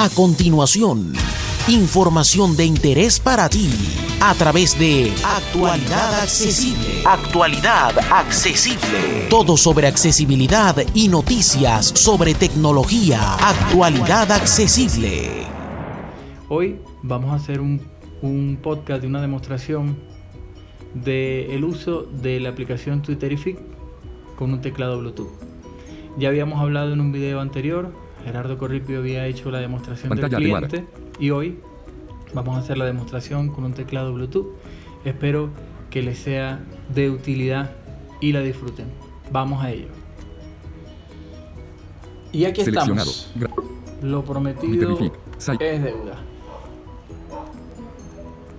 A continuación, información de interés para ti a través de Actualidad Accesible. Actualidad Accesible. Todo sobre accesibilidad y noticias sobre tecnología. Actualidad Accesible. Hoy vamos a hacer un, un podcast de una demostración del el uso de la aplicación Twitterific con un teclado Bluetooth. Ya habíamos hablado en un video anterior, Gerardo Corripio había hecho la demostración del Pantalla cliente activada. y hoy vamos a hacer la demostración con un teclado Bluetooth. Espero que les sea de utilidad y la disfruten. Vamos a ello. Y aquí estamos. Lo prometido es deuda.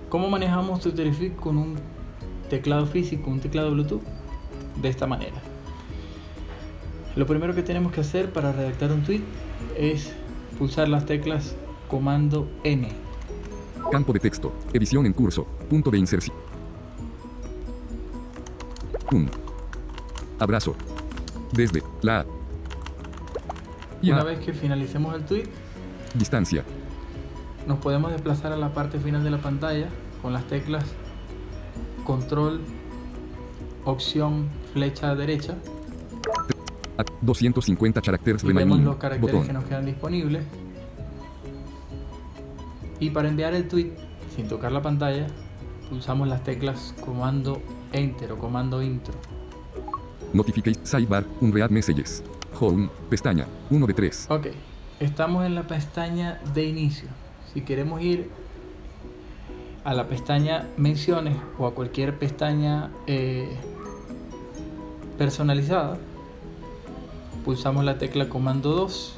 ¿Cómo manejamos Twitterific con un teclado físico, un teclado Bluetooth? De esta manera. Lo primero que tenemos que hacer para redactar un tweet es pulsar las teclas comando N. Campo de texto. Edición en curso. Punto de inserción. Un. Abrazo. Desde la A. Y Una vez que finalicemos el tweet, Distancia. nos podemos desplazar a la parte final de la pantalla con las teclas control, opción, flecha derecha A 250 caracteres y vemos los caracteres Botón. que nos quedan disponibles. Y para enviar el tweet sin tocar la pantalla, pulsamos las teclas comando enter o comando intro. Notification. Sidebar. Unread messages. Home. Pestaña. 1 de 3. Ok, estamos en la pestaña de inicio. Si queremos ir a la pestaña menciones o a cualquier pestaña eh, personalizada, pulsamos la tecla comando 2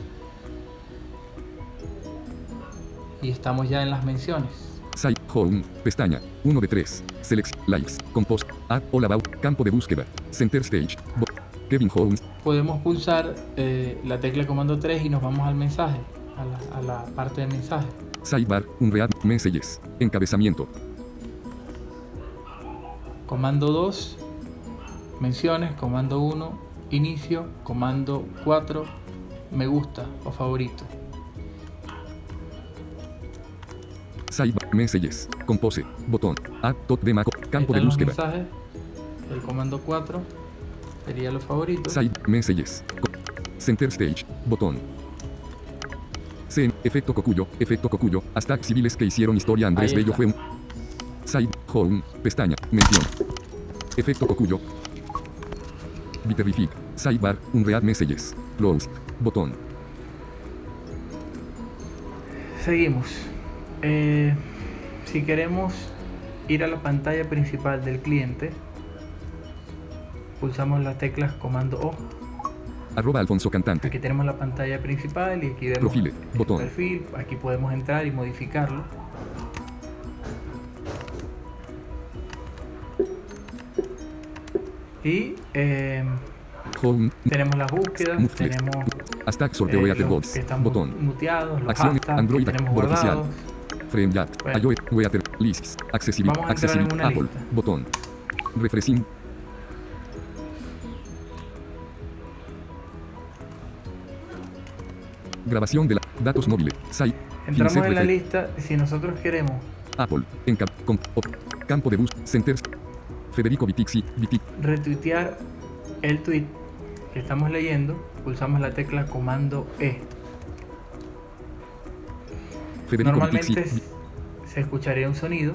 y estamos ya en las menciones. Site. Home. Pestaña. 1 de 3. Select. Likes. Compost. Add. All about. Campo de búsqueda. Center stage. Bo- Kevin Holmes. Podemos pulsar eh, la tecla comando 3 y nos vamos al mensaje, a la, a la parte de mensaje. Sidebar. Unread messages. Encabezamiento. Comando 2, menciones, comando 1, inicio, comando 4, me gusta o favorito. Sidebar. Messages. Compose. Botón. Add. Tot de Mac. Campo de búsqueda. mensajes, el comando 4 sería los favoritos. Side Messages. Center Stage. Botón. CN. Efecto Cocuyo. Efecto Cocuyo. Hasta civiles que hicieron historia. Andrés Bello fue un. Side. Home. Pestaña. Mención. Efecto Cocuyo. Bitterrific. Sidebar. Unread Messages. Closed. Botón. Seguimos. Eh, si queremos ir a la pantalla principal del cliente, pulsamos las teclas comando O. Arroba Alfonso Cantante. Aquí tenemos la pantalla principal y aquí vemos Profile, el botón. perfil. Aquí podemos entrar y modificarlo. Y eh, Home. tenemos las búsquedas, flex. tenemos Hashtag sorteo eh, Bots. Botón. muteados, los Acción hashtags Android. Bot oficial. Frame Chat. Bueno. iOS. Weather. Lists. Accesibilidad. Vamos a entrar en Accesibilidad. una Apple. lista. Botón. Refreshing. Grabación de la datos móviles. Site. Entramos en la lista si nosotros queremos Apple. En cap- com- op- campo de bus. Centers. Federico Vitixi. Vitic. retuitear el tweet que estamos leyendo, pulsamos la tecla comando E. Federico Normalmente Vitixi. se escucharía un sonido,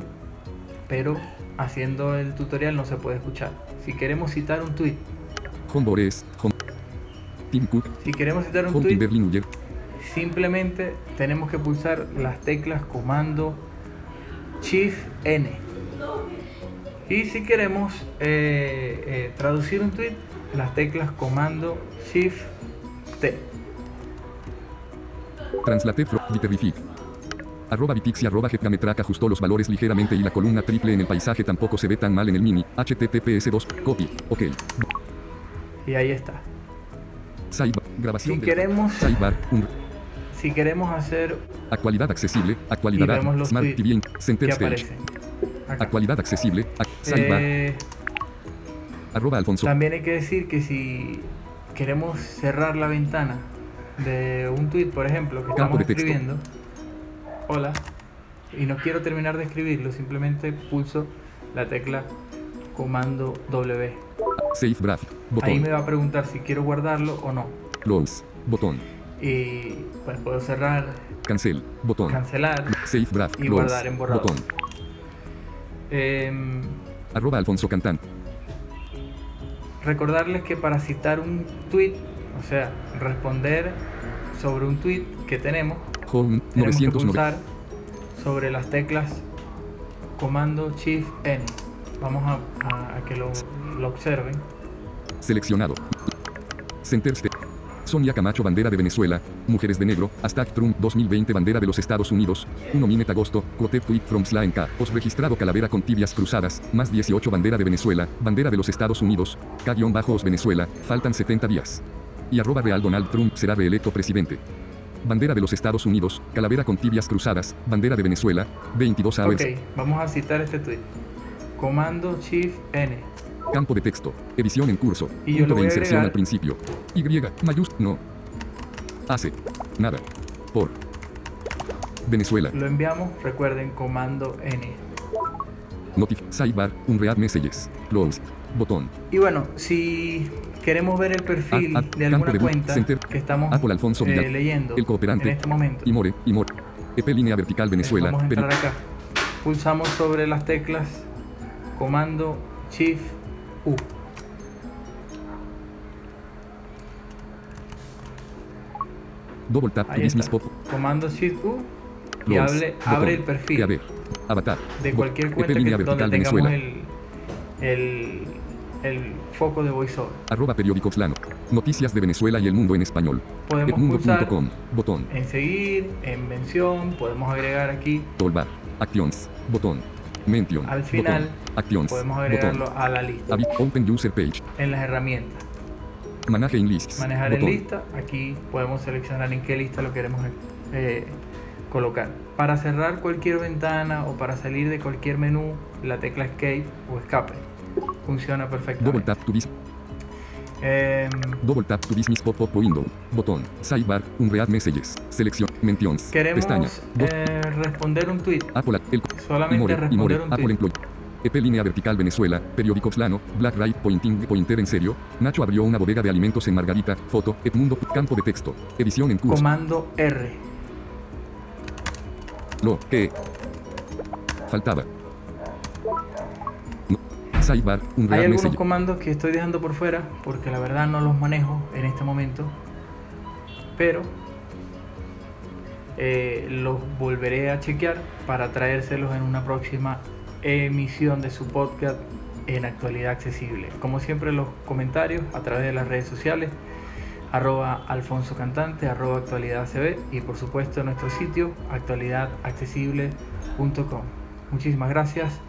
pero haciendo el tutorial no se puede escuchar. Si queremos citar un tweet. Tim Cook. si queremos citar un tweet, simplemente tenemos que pulsar las teclas comando Shift N. Y si queremos eh, eh, traducir un tweet, las teclas comando Shift T. Translate from Bitterrific. Arroba Vitixi arroba Getgametrack ajustó los valores ligeramente y la columna triple en el paisaje tampoco se ve tan mal en el mini. HTTPS 2. Copy. Ok. Y ahí está. Sidebar. Grabación Si de queremos- Sidebar. Un- Si queremos hacer Actualidad accesible. Actualidad. Smart TV. Acá. Actualidad accesible. Ac- Sidebar. Eh, Arroba Alfonso. también hay que decir que si queremos cerrar la ventana de un tweet, por ejemplo, que Campo estamos escribiendo, hola, y no quiero terminar de escribirlo, simplemente pulso la tecla comando W. Save Draft. Ahí me va a preguntar si quiero guardarlo o no. Close. Botón. Y pues puedo cerrar, Cancel. Botón. cancelar. Save Draft. Y Close. guardar en borrador. Botón. Em, Arroba Alfonso Cantán. Recordarles que para citar un tweet, o sea, responder sobre un tweet que tenemos, Home. tenemos que 990. pulsar sobre las teclas comando shift n. Vamos a, a- a que lo, lo observen. Seleccionado. Center State. Sonia Camacho, bandera de Venezuela. Mujeres de negro. Hashtag Trump 2020, bandera de los Estados Unidos. 1 Minet agosto. Quoted tweet from Slaen K. Os registrado calavera con tibias cruzadas. Más 18, bandera de Venezuela. Bandera de los Estados Unidos. K-Os Venezuela. Faltan 70 días. Y arroba real Donald Trump será reelecto presidente. Bandera de los Estados Unidos. Calavera con tibias cruzadas. Bandera de Venezuela. 22 hours. Ok, vamos a citar este tweet. Comando shift n. Campo de texto. Edición en curso. Y yo Punto de inserción al principio. Y, mayúsculo, no. Hace. Nada. Por. Venezuela. Lo enviamos, recuerden, comando n. Notif. Sidebar. Unread messages. Closed. Botón. Y bueno, si queremos ver el perfil de alguna de cuenta center. que estamos Apple Alfonso eh, leyendo El cooperante. en este momento, Y more. Y more. EP línea vertical Venezuela. vamos a entrar acá. Pulsamos sobre las teclas comando shift u. Double tap Ahí está. pop. Comando shift u y abre el perfil. Avatar. de cualquier EP cuenta que, donde vertical tengamos Venezuela. el, el, el foco de voiceover. Arroba periódico Slano. Noticias de Venezuela y el mundo en español. Podemos pulsar Edmundo.com. Botón. en seguir, en mención, podemos agregar aquí, Toolbar. Actions. Botón. Mention. Al final, Botón. Actions. podemos Botón. agregarlo a la lista Open User Page. en las herramientas. Lists. Manejar Botón. en lista, aquí podemos seleccionar en qué lista lo queremos eh, colocar. Para cerrar cualquier ventana o para salir de cualquier menú, la tecla Escape o Escape funciona Double perfectamente. tap to business. Em, Double tap to business pop up window. Botón. Sidebar. Unread messages. Selección. Mentions. queremos Pestaña. Eh, responder un tweet. Apple. El. Solamente y more. Y responder more. un Apple tweet. Employee. EP línea vertical Venezuela, periódico Slano, Black Right Pointing Pointer en serio, Nacho abrió una bodega de alimentos en Margarita, foto, Edmundo, campo de texto, edición en curso, Comando R. lo, que, faltaba. No. Sidebar, un Hay algunos message, comandos que estoy dejando por fuera porque la verdad no los manejo en este momento. Pero eh, los volveré a chequear para traérselos en una próxima emisión de su podcast en actualidad accesible. Como siempre los comentarios a través de las redes sociales arroba alfonso cantante arroba actualidad ACB y por supuesto nuestro sitio actualidadaccesible.com muchísimas gracias